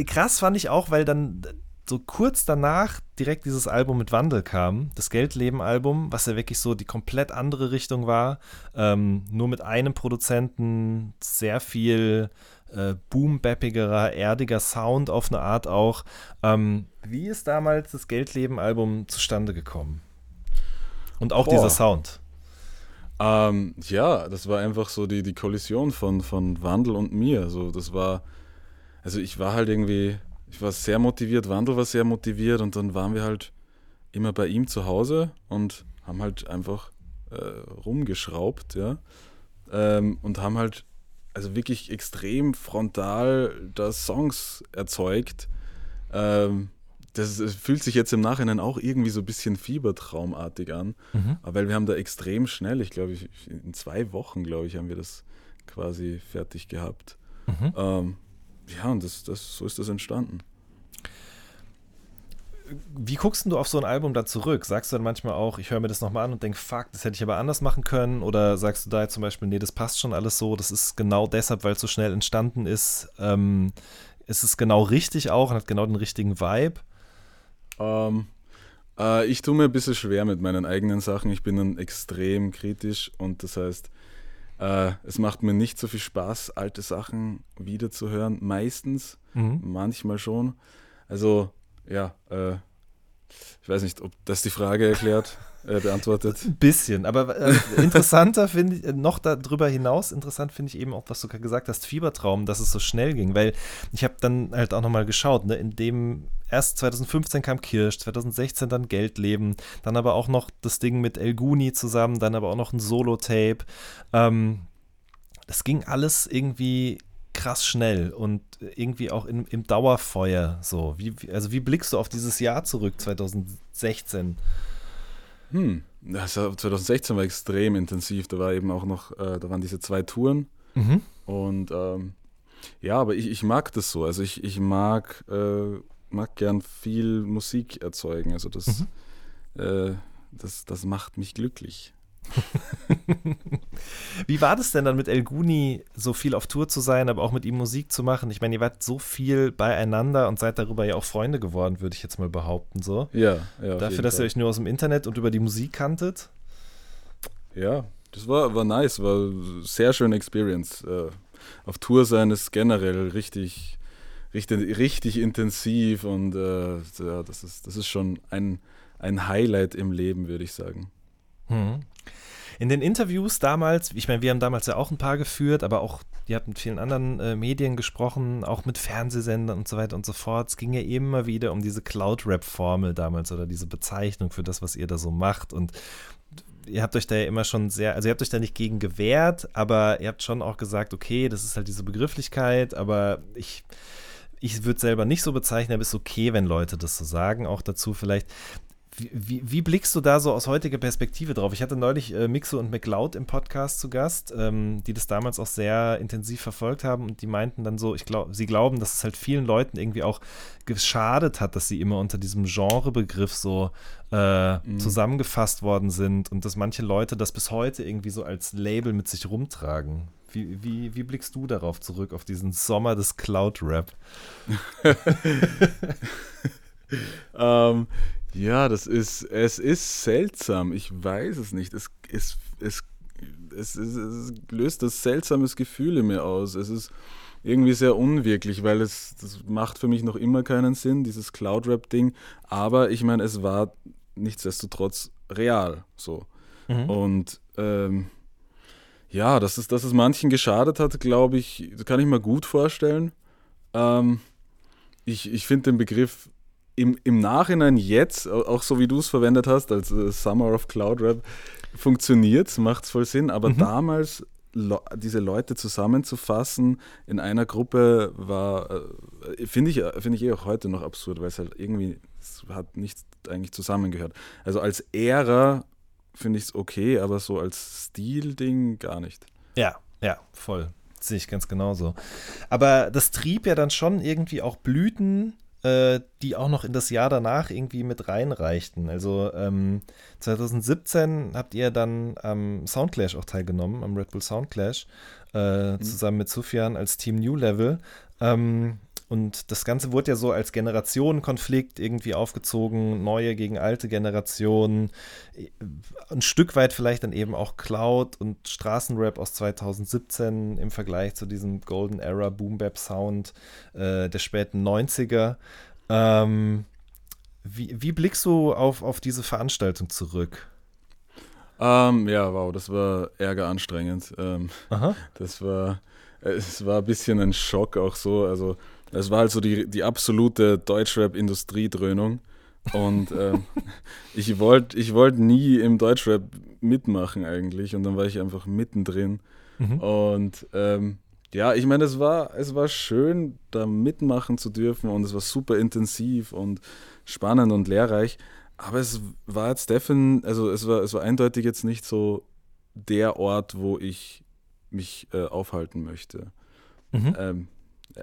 krass fand ich auch, weil dann so kurz danach direkt dieses Album mit Wandel kam, das Geldleben-Album, was ja wirklich so die komplett andere Richtung war. Ähm, nur mit einem Produzenten, sehr viel äh, boom-bappigerer, erdiger Sound auf eine Art auch. Ähm, wie ist damals das Geldleben-Album zustande gekommen? Und auch Boah. dieser Sound. Ähm, ja, das war einfach so die, die Kollision von, von Wandel und mir. Also das war, also ich war halt irgendwie, ich war sehr motiviert, Wandel war sehr motiviert und dann waren wir halt immer bei ihm zu Hause und haben halt einfach äh, rumgeschraubt, ja. Ähm, und haben halt also wirklich extrem frontal da Songs erzeugt. Ähm, das, fühlt sich jetzt im Nachhinein auch irgendwie so ein bisschen fiebertraumartig an, mhm. weil wir haben da extrem schnell, ich glaube, in zwei Wochen, glaube ich, haben wir das quasi fertig gehabt. Mhm. Ähm, ja, und das, das, so ist das entstanden wie guckst du auf so ein Album da zurück? Sagst du dann manchmal auch, ich höre mir das nochmal an und denke, fuck, das hätte ich aber anders machen können? Oder sagst du da zum Beispiel, nee, das passt schon alles so, das ist genau deshalb, weil es so schnell entstanden ist, ähm, ist es genau richtig auch und hat genau den richtigen Vibe? Ähm, äh, ich tue mir ein bisschen schwer mit meinen eigenen Sachen. Ich bin dann extrem kritisch und das heißt, äh, es macht mir nicht so viel Spaß, alte Sachen wiederzuhören. Meistens, mhm. manchmal schon. Also ja, äh, ich weiß nicht, ob das die Frage erklärt, äh, beantwortet. Ein bisschen, aber äh, interessanter finde ich, noch darüber hinaus, interessant finde ich eben auch, was du gesagt hast, Fiebertraum, dass es so schnell ging, weil ich habe dann halt auch nochmal geschaut, ne, in dem erst 2015 kam Kirsch, 2016 dann Geldleben, dann aber auch noch das Ding mit El Guni zusammen, dann aber auch noch ein Solo-Tape. Ähm, das ging alles irgendwie krass schnell und irgendwie auch in, im Dauerfeuer so. Wie, also wie blickst du auf dieses Jahr zurück, 2016? Hm, das 2016 war extrem intensiv. Da war eben auch noch, äh, da waren diese zwei Touren. Mhm. Und ähm, ja, aber ich, ich mag das so. Also ich, ich mag, äh, mag gern viel Musik erzeugen. Also das, mhm. äh, das, das macht mich glücklich. Wie war das denn dann mit El Guni, so viel auf Tour zu sein, aber auch mit ihm Musik zu machen? Ich meine, ihr wart so viel beieinander und seid darüber ja auch Freunde geworden, würde ich jetzt mal behaupten. So. Ja, ja. Dafür, dass ihr euch nur aus dem Internet und über die Musik kanntet? Ja, das war, war nice, war sehr schöne Experience. Äh, auf Tour sein ist generell richtig, richtig, richtig intensiv und äh, ja, das, ist, das ist schon ein, ein Highlight im Leben, würde ich sagen. Hm. In den Interviews damals, ich meine, wir haben damals ja auch ein paar geführt, aber auch, ihr habt mit vielen anderen äh, Medien gesprochen, auch mit Fernsehsendern und so weiter und so fort. Es ging ja immer wieder um diese Cloud-Rap-Formel damals oder diese Bezeichnung für das, was ihr da so macht. Und ihr habt euch da ja immer schon sehr, also ihr habt euch da nicht gegen gewehrt, aber ihr habt schon auch gesagt, okay, das ist halt diese Begrifflichkeit, aber ich ich würde selber nicht so bezeichnen, aber es ist okay, wenn Leute das so sagen. Auch dazu vielleicht, wie, wie, blickst du da so aus heutiger Perspektive drauf? Ich hatte neulich äh, Mixo und McLeod im Podcast zu Gast, ähm, die das damals auch sehr intensiv verfolgt haben und die meinten dann so, ich glaube, sie glauben, dass es halt vielen Leuten irgendwie auch geschadet hat, dass sie immer unter diesem Genrebegriff so äh, mhm. zusammengefasst worden sind und dass manche Leute das bis heute irgendwie so als Label mit sich rumtragen. Wie, wie, wie blickst du darauf zurück, auf diesen Sommer des Cloud-Rap? ähm, ja, das ist, es ist seltsam. Ich weiß es nicht. Es, es, es, es, es, löst das seltsames Gefühl in mir aus. Es ist irgendwie sehr unwirklich, weil es das macht für mich noch immer keinen Sinn, dieses Cloud-Rap-Ding. Aber ich meine, es war nichtsdestotrotz real so. Mhm. Und ähm, ja, dass es, dass es manchen geschadet hat, glaube ich, kann ich mir gut vorstellen. Ähm, ich ich finde den Begriff im, im Nachhinein jetzt, auch so wie du es verwendet hast, als äh, Summer of Cloud Rap, funktioniert, macht es voll Sinn, aber mhm. damals Le diese Leute zusammenzufassen in einer Gruppe war, äh, finde ich, find ich eh auch heute noch absurd, weil es halt irgendwie, es hat nicht eigentlich zusammengehört. Also als Ära finde ich es okay, aber so als Stil-Ding gar nicht. Ja, ja, voll. Sehe ich ganz genauso. Aber das trieb ja dann schon irgendwie auch Blüten, äh, die auch noch in das Jahr danach irgendwie mit reinreichten. Also ähm, 2017 habt ihr dann am Soundclash auch teilgenommen, am Red Bull Soundclash, äh, mhm. zusammen mit Sufjan als Team New Level. Ähm, und das Ganze wurde ja so als Generationenkonflikt irgendwie aufgezogen, neue gegen alte Generationen, ein Stück weit vielleicht dann eben auch Cloud und Straßenrap aus 2017 im Vergleich zu diesem Golden Era Boom Bap Sound äh, der späten 90er. Ähm, wie, wie blickst du auf, auf diese Veranstaltung zurück? Ähm, ja, wow, das war ärger anstrengend. Ähm, das war, es war ein bisschen ein Schock auch so. Also das war halt so die, die absolute Deutschrap-Industriedröhnung. Und ähm, ich wollte ich wollt nie im Deutschrap mitmachen eigentlich. Und dann war ich einfach mittendrin. Mhm. Und ähm, ja, ich meine, es war, es war schön, da mitmachen zu dürfen und es war super intensiv und spannend und lehrreich. Aber es war jetzt definitiv, also es war, es war eindeutig jetzt nicht so der Ort, wo ich mich äh, aufhalten möchte. Mhm. Ähm,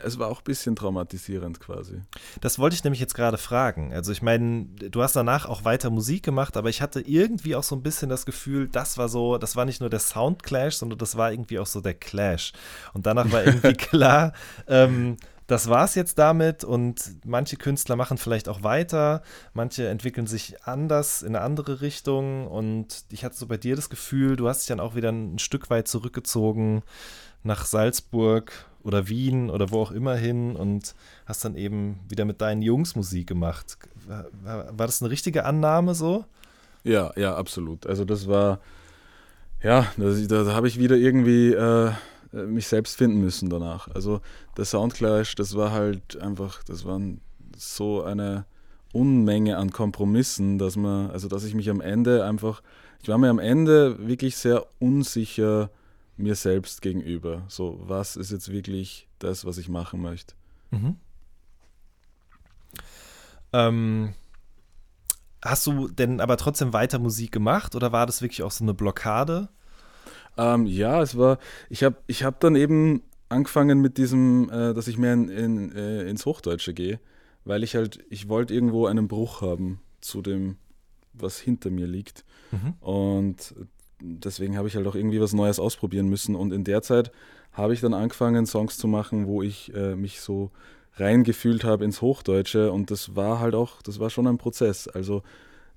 es war auch ein bisschen traumatisierend quasi. Das wollte ich nämlich jetzt gerade fragen. Also ich meine, du hast danach auch weiter Musik gemacht, aber ich hatte irgendwie auch so ein bisschen das Gefühl, das war so, das war nicht nur der Soundclash, sondern das war irgendwie auch so der Clash. Und danach war irgendwie klar, ähm, das war's jetzt damit und manche Künstler machen vielleicht auch weiter, manche entwickeln sich anders in eine andere Richtung und ich hatte so bei dir das Gefühl, du hast dich dann auch wieder ein Stück weit zurückgezogen nach Salzburg oder Wien oder wo auch immer hin und hast dann eben wieder mit deinen Jungs Musik gemacht. War, war das eine richtige Annahme so? Ja, ja, absolut. Also das war, ja, da habe ich wieder irgendwie äh, mich selbst finden müssen danach. Also der Soundclash, das war halt einfach, das waren so eine Unmenge an Kompromissen, dass man, also dass ich mich am Ende einfach, ich war mir am Ende wirklich sehr unsicher, mir selbst gegenüber. So, was ist jetzt wirklich das, was ich machen möchte? Mhm. Ähm, hast du denn aber trotzdem weiter Musik gemacht oder war das wirklich auch so eine Blockade? Ähm, ja, es war, ich habe ich hab dann eben angefangen mit diesem, äh, dass ich mehr in, in, äh, ins Hochdeutsche gehe, weil ich halt, ich wollte irgendwo einen Bruch haben zu dem, was hinter mir liegt. Mhm. Und deswegen habe ich halt auch irgendwie was Neues ausprobieren müssen. Und in der Zeit habe ich dann angefangen, Songs zu machen, wo ich äh, mich so reingefühlt habe ins Hochdeutsche. Und das war halt auch, das war schon ein Prozess. Also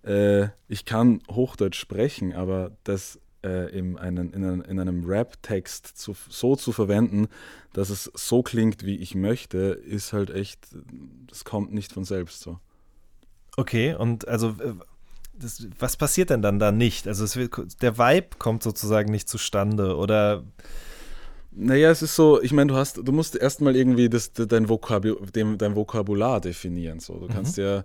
äh, ich kann Hochdeutsch sprechen, aber das äh, in, einen, in, einen, in einem Rap-Text zu, so zu verwenden, dass es so klingt, wie ich möchte, ist halt echt, das kommt nicht von selbst so. Okay, und also äh, das, was passiert denn dann da nicht? Also wird, der Vibe kommt sozusagen nicht zustande oder naja, es ist so, ich meine, du hast, du musst erstmal irgendwie das, dein, Vokabu, dein Vokabular definieren. So. Du kannst mhm. ja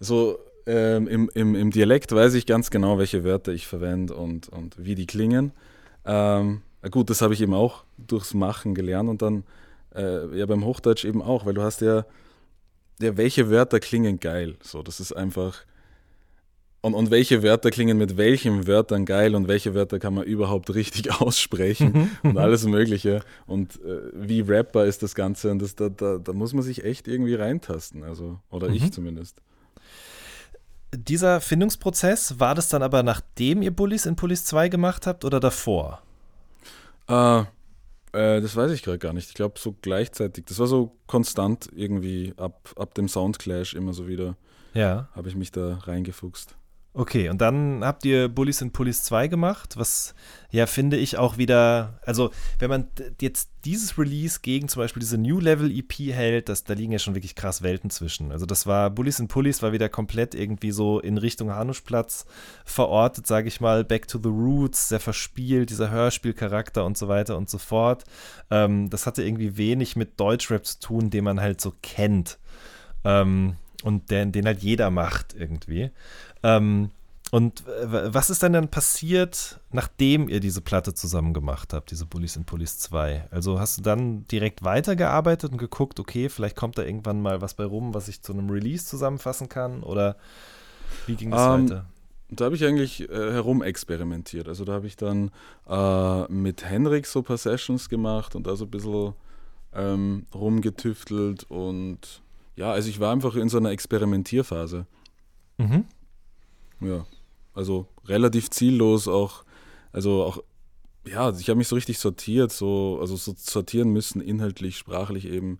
so ähm, im, im, im Dialekt weiß ich ganz genau, welche Wörter ich verwende und, und wie die klingen. Ähm, gut, das habe ich eben auch durchs Machen gelernt und dann äh, ja beim Hochdeutsch eben auch, weil du hast ja, ja, welche Wörter klingen geil. So, das ist einfach und, und welche Wörter klingen mit welchen Wörtern geil und welche Wörter kann man überhaupt richtig aussprechen mhm. und alles Mögliche. Und äh, wie rapper ist das Ganze? Und das, da, da, da muss man sich echt irgendwie reintasten. Also, oder mhm. ich zumindest. Dieser Findungsprozess, war das dann aber nachdem ihr Bullies in Bullies 2 gemacht habt oder davor? Äh, äh, das weiß ich gerade gar nicht. Ich glaube, so gleichzeitig. Das war so konstant irgendwie ab, ab dem Soundclash immer so wieder. Ja. Habe ich mich da reingefuchst. Okay, und dann habt ihr Bullies and Pullies 2 gemacht, was ja, finde ich auch wieder, also wenn man jetzt dieses Release gegen zum Beispiel diese New Level EP hält, das, da liegen ja schon wirklich krass Welten zwischen. Also das war, Bullies and Pullies war wieder komplett irgendwie so in Richtung Hanuschplatz verortet, sage ich mal, Back to the Roots, sehr verspielt, dieser Hörspielcharakter und so weiter und so fort. Ähm, das hatte irgendwie wenig mit Deutschrap zu tun, den man halt so kennt. Ähm, und den, den halt jeder macht irgendwie. Ähm, Und äh, was ist denn dann passiert, nachdem ihr diese Platte zusammen gemacht habt, diese Bullies in Police 2? Also hast du dann direkt weitergearbeitet und geguckt, okay, vielleicht kommt da irgendwann mal was bei rum, was ich zu einem Release zusammenfassen kann? Oder wie ging das Ähm, weiter? Da habe ich eigentlich äh, herumexperimentiert. Also da habe ich dann äh, mit Henrik so ein paar Sessions gemacht und da so ein bisschen ähm, rumgetüftelt und ja, also ich war einfach in so einer Experimentierphase. Mhm. Ja, also relativ ziellos auch, also auch, ja, ich habe mich so richtig sortiert, so, also so sortieren müssen, inhaltlich, sprachlich eben.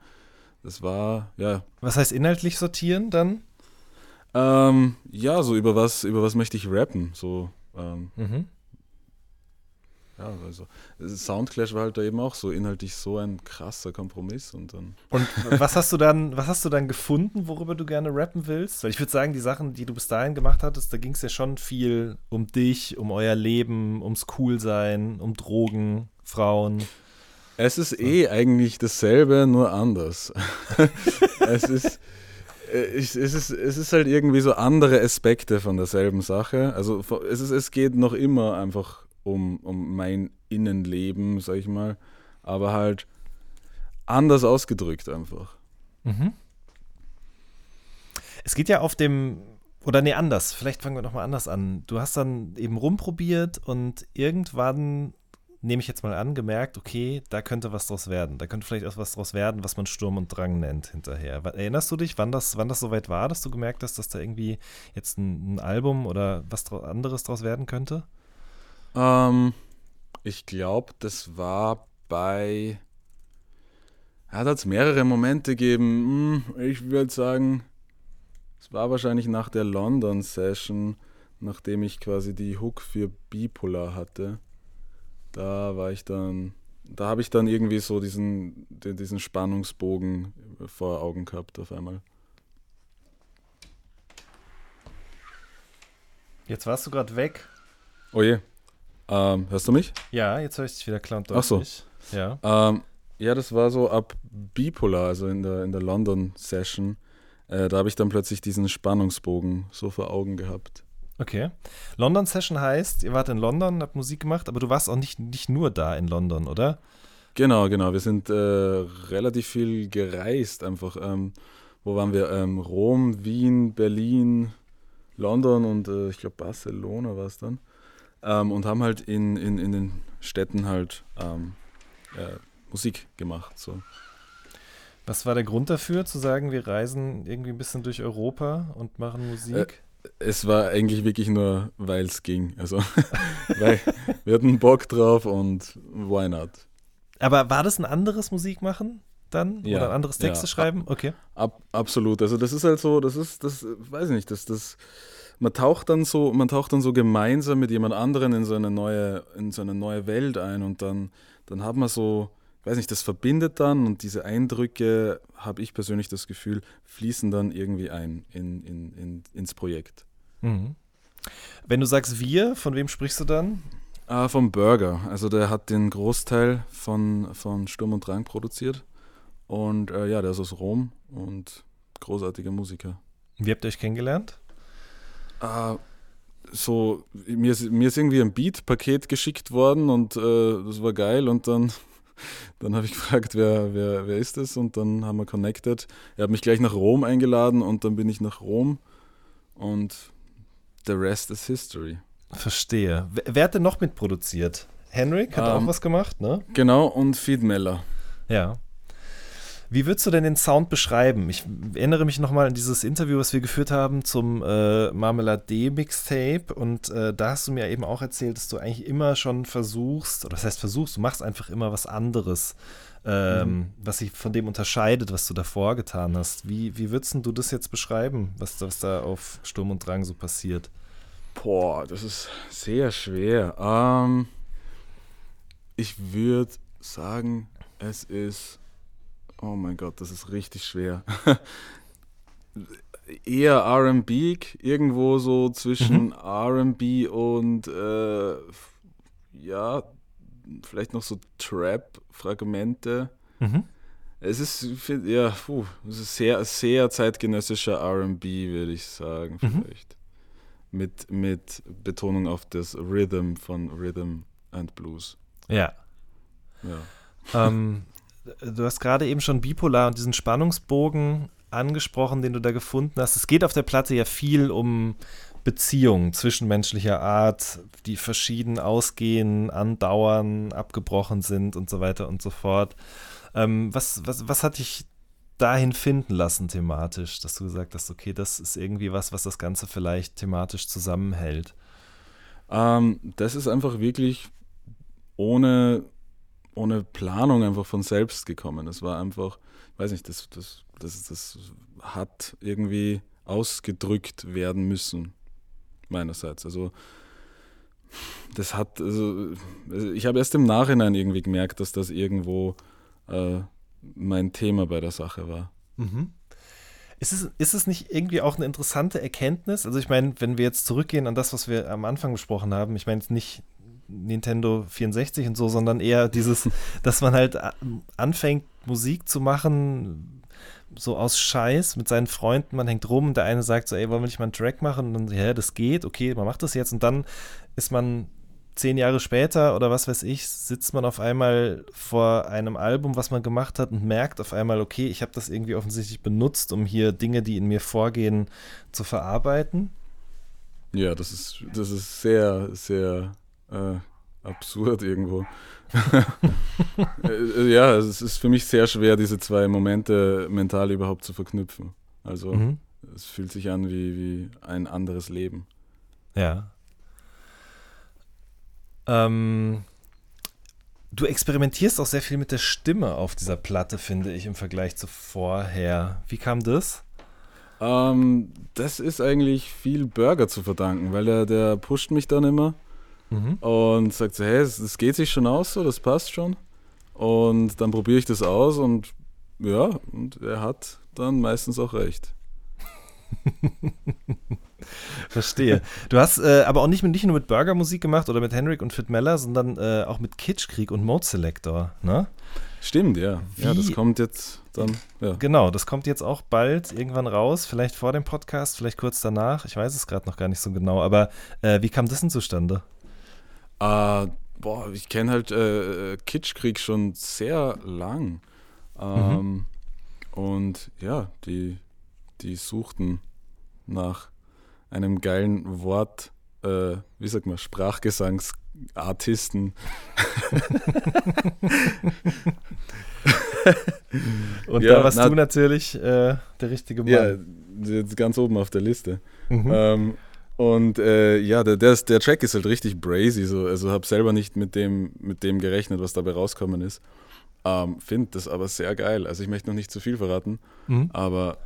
Das war, ja, Was heißt inhaltlich sortieren dann? ähm, ja, so über was, über was möchte ich rappen, so, ähm, Mhm. Ja, also Soundclash war halt da eben auch so inhaltlich so ein krasser Kompromiss und dann, Und was hast du dann, was hast du dann gefunden, worüber du gerne rappen willst? Weil ich würde sagen, die Sachen, die du bis dahin gemacht hattest, da ging es ja schon viel um dich, um euer Leben, ums Coolsein, um Drogen, Frauen. Es ist eh eigentlich dasselbe, nur anders. es ist. äh, Ich, es, ist, es ist halt irgendwie so andere Aspekte von derselben Sache. Also es, ist, es geht noch immer einfach um, um mein Innenleben, sag ich mal, aber halt anders ausgedrückt einfach. Mhm. Es geht ja auf dem, oder nee, anders, vielleicht fangen wir nochmal anders an. Du hast dann eben rumprobiert und irgendwann, nehme ich jetzt mal an, gemerkt, okay, da könnte was draus werden. Da könnte vielleicht auch was draus werden, was man Sturm und Drang nennt hinterher. Erinnerst du dich, wann das, wann das soweit war, dass du gemerkt hast, dass da irgendwie jetzt ein, ein Album oder was anderes draus werden könnte? Ähm, ich glaube, das war bei. Ja, da hat es mehrere Momente gegeben. Hm, Ich würde sagen, es war wahrscheinlich nach der London-Session, nachdem ich quasi die Hook für Bipolar hatte. Da war ich dann. Da habe ich dann irgendwie so diesen, diesen Spannungsbogen vor Augen gehabt auf einmal. Jetzt warst du gerade weg. Oh je. Ähm, hörst du mich? Ja, jetzt höre ich dich wieder klar und Ach so. Ja. Ähm, ja, das war so ab Bipolar, also in der, in der London-Session. Äh, da habe ich dann plötzlich diesen Spannungsbogen so vor Augen gehabt. Okay. London Session heißt, ihr wart in London, habt Musik gemacht, aber du warst auch nicht, nicht nur da in London, oder? Genau, genau. Wir sind äh, relativ viel gereist einfach. Ähm, wo waren wir? Ähm, Rom, Wien, Berlin, London und äh, ich glaube Barcelona war es dann. Ähm, und haben halt in, in, in den Städten halt ähm, äh, Musik gemacht. So. Was war der Grund dafür, zu sagen, wir reisen irgendwie ein bisschen durch Europa und machen Musik? Es war eigentlich wirklich nur, weil es ging. Also, weil wir hatten Bock drauf und why not? aber war das ein anderes Musikmachen dann? Ja, Oder ein anderes Texte ja. schreiben? Okay. Ab, absolut. Also das ist halt so, das ist, das äh, weiß ich nicht, das, das, man taucht dann so, man taucht dann so gemeinsam mit jemand anderen in so eine neue, in so eine neue Welt ein und dann, dann hat man so, weiß nicht, das verbindet dann und diese Eindrücke, habe ich persönlich das Gefühl, fließen dann irgendwie ein in, in, in, ins Projekt. Mhm. Wenn du sagst wir, von wem sprichst du dann? Ah, vom Burger. Also der hat den Großteil von, von Sturm und Drang produziert. Und äh, ja, der ist aus Rom und großartiger Musiker. Wie habt ihr euch kennengelernt? Ah, so, mir ist, mir ist irgendwie ein Beat-Paket geschickt worden und äh, das war geil und dann, dann habe ich gefragt, wer, wer, wer ist das und dann haben wir connected. Er hat mich gleich nach Rom eingeladen und dann bin ich nach Rom und the rest is history. Verstehe. Wer, hat denn noch mitproduziert? Henrik hat Ähm, auch was gemacht, ne? Genau, und Feed Meller. Ja. Wie würdest du denn den Sound beschreiben? Ich erinnere mich nochmal an dieses Interview, was wir geführt haben zum äh, Marmelade Mixtape und äh, da hast du mir eben auch erzählt, dass du eigentlich immer schon versuchst, oder das heißt versuchst, du machst einfach immer was anderes, ähm, was sich von dem unterscheidet, was du davor getan hast. Wie, wie würdest du das jetzt beschreiben, was, was da auf Sturm und Drang so passiert? Boah, das ist sehr schwer. Ähm, ich würde sagen, es ist. Oh mein Gott, das ist richtig schwer. Eher RB, irgendwo so zwischen RB und äh, ja, vielleicht noch so Trap-Fragmente. Mhm. Es ist, ja, puh, es ist sehr, sehr zeitgenössischer RB, würde ich sagen, Mhm. vielleicht. mit, mit Betonung auf das Rhythm von Rhythm and Blues. Ja. Ja. ähm, du hast gerade eben schon bipolar und diesen Spannungsbogen angesprochen, den du da gefunden hast. Es geht auf der Platte ja viel um Beziehungen zwischenmenschlicher Art, die verschieden ausgehen, andauern, abgebrochen sind und so weiter und so fort. Ähm, was, was, was hat dich dahin finden lassen thematisch, dass du gesagt hast, okay, das ist irgendwie was, was das Ganze vielleicht thematisch zusammenhält? Ähm, das ist einfach wirklich ohne, ohne Planung einfach von selbst gekommen. Es war einfach, ich weiß nicht, das, das, das, das hat irgendwie ausgedrückt werden müssen, meinerseits. Also das hat, also ich habe erst im Nachhinein irgendwie gemerkt, dass das irgendwo äh, mein Thema bei der Sache war. Mhm. Ist es, ist es nicht irgendwie auch eine interessante Erkenntnis? Also ich meine, wenn wir jetzt zurückgehen an das, was wir am Anfang besprochen haben, ich meine nicht Nintendo 64 und so, sondern eher dieses, dass man halt anfängt, Musik zu machen, so aus Scheiß mit seinen Freunden, man hängt rum und der eine sagt so, ey, wollen wir nicht mal einen Track machen? Und dann, ja, das geht, okay, man macht das jetzt und dann ist man zehn Jahre später oder was weiß ich, sitzt man auf einmal vor einem Album, was man gemacht hat und merkt auf einmal, okay, ich habe das irgendwie offensichtlich benutzt, um hier Dinge, die in mir vorgehen, zu verarbeiten. Ja, das ist, das ist sehr, sehr äh, absurd irgendwo. Äh, ja, es ist für mich sehr schwer, diese zwei Momente mental überhaupt zu verknüpfen. Also mhm. es fühlt sich an wie, wie ein anderes Leben. Ja. Ähm, du experimentierst auch sehr viel mit der Stimme auf dieser Platte, finde ich, im Vergleich zu vorher. Wie kam das? Ähm, das ist eigentlich viel Burger zu verdanken, weil er, der pusht mich dann immer mhm. und sagt so, hey, das geht sich schon aus so, das passt schon. Und dann probiere ich das aus und ja, und er hat dann meistens auch recht. Verstehe. Du hast äh, aber auch nicht, mit, nicht nur mit Burgermusik gemacht oder mit Henrik und Fit Meller, sondern äh, auch mit Kitschkrieg und Mode Selector, ne? Stimmt, ja. Wie, ja, das kommt jetzt dann. Ja. Genau, das kommt jetzt auch bald irgendwann raus, vielleicht vor dem Podcast, vielleicht kurz danach. Ich weiß es gerade noch gar nicht so genau, aber äh, wie kam das denn zustande? Uh, boah, ich kenne halt äh, Kitschkrieg schon sehr lang. Ähm, mhm. Und ja, die, die suchten nach einem geilen Wort, äh, wie sagt man, Sprachgesangsartisten. Und ja, da warst na, du natürlich äh, der richtige Mann. Ja, jetzt ganz oben auf der Liste. Mhm. Ähm, und äh, ja, der, der, der, Track ist halt richtig brazy. So. Also habe selber nicht mit dem, mit dem gerechnet, was dabei rauskommen ist. Ähm, Finde das aber sehr geil. Also ich möchte noch nicht zu viel verraten, mhm. aber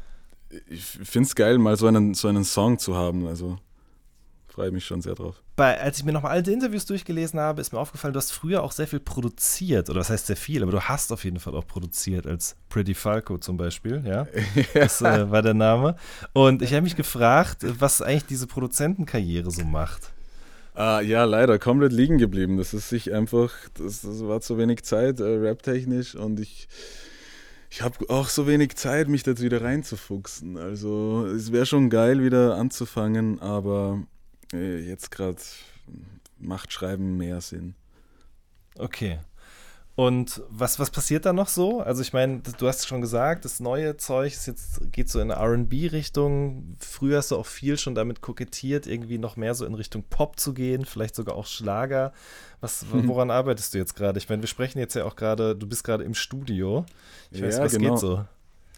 ich finde es geil, mal so einen, so einen Song zu haben. Also freue mich schon sehr drauf. Bei, als ich mir nochmal alte Interviews durchgelesen habe, ist mir aufgefallen, du hast früher auch sehr viel produziert. Oder was heißt sehr viel, aber du hast auf jeden Fall auch produziert, als Pretty Falco zum Beispiel, ja. Das äh, war der Name. Und ich habe mich gefragt, was eigentlich diese Produzentenkarriere so macht. Ah, ja, leider komplett liegen geblieben. Das ist sich einfach, das, das war zu wenig Zeit, äh, raptechnisch und ich ich habe auch so wenig Zeit, mich da wieder reinzufuchsen. Also es wäre schon geil, wieder anzufangen, aber jetzt gerade macht Schreiben mehr Sinn. Okay. Und was, was passiert da noch so? Also ich meine, du hast schon gesagt, das neue Zeug ist jetzt, geht so in eine RB-Richtung. Früher hast du auch viel schon damit kokettiert, irgendwie noch mehr so in Richtung Pop zu gehen, vielleicht sogar auch Schlager. Was, woran arbeitest du jetzt gerade? Ich meine, wir sprechen jetzt ja auch gerade, du bist gerade im Studio. Ich weiß, ja, was genau. geht so?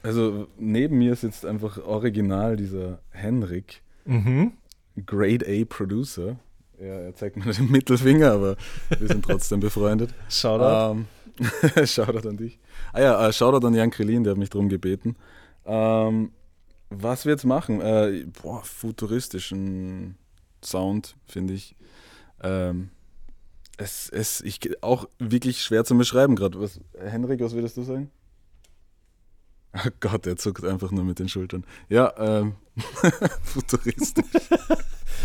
Also neben mir sitzt einfach original dieser Henrik, mhm. Grade A Producer. Ja, er zeigt mir den Mittelfinger, aber wir sind trotzdem befreundet. Shoutout. Ähm, Shoutout an dich. Ah ja, äh, Shoutout an Jan Krillin, der hat mich darum gebeten. Ähm, was wir jetzt machen? Äh, boah, futuristischen Sound, finde ich. Ähm, es, es, ich, auch wirklich schwer zu beschreiben gerade. Was, Henrik, was würdest du sagen? Oh Gott, er zuckt einfach nur mit den Schultern. Ja, ähm, futuristisch.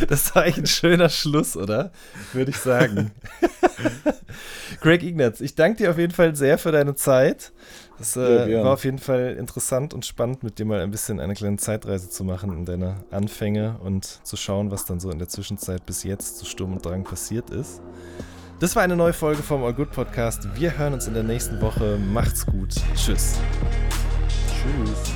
Das war eigentlich ein schöner Schluss, oder? Würde ich sagen. Greg Ignatz, ich danke dir auf jeden Fall sehr für deine Zeit. Es äh, Ja, war auf jeden Fall interessant und spannend, mit dir mal ein bisschen eine kleine Zeitreise zu machen in deine Anfänge und zu schauen, was dann so in der Zwischenzeit bis jetzt zu Sturm und Drang passiert ist. Das war eine neue Folge vom All Good Podcast. Wir hören uns in der nächsten Woche. Macht's gut. Tschüss. Tschüss.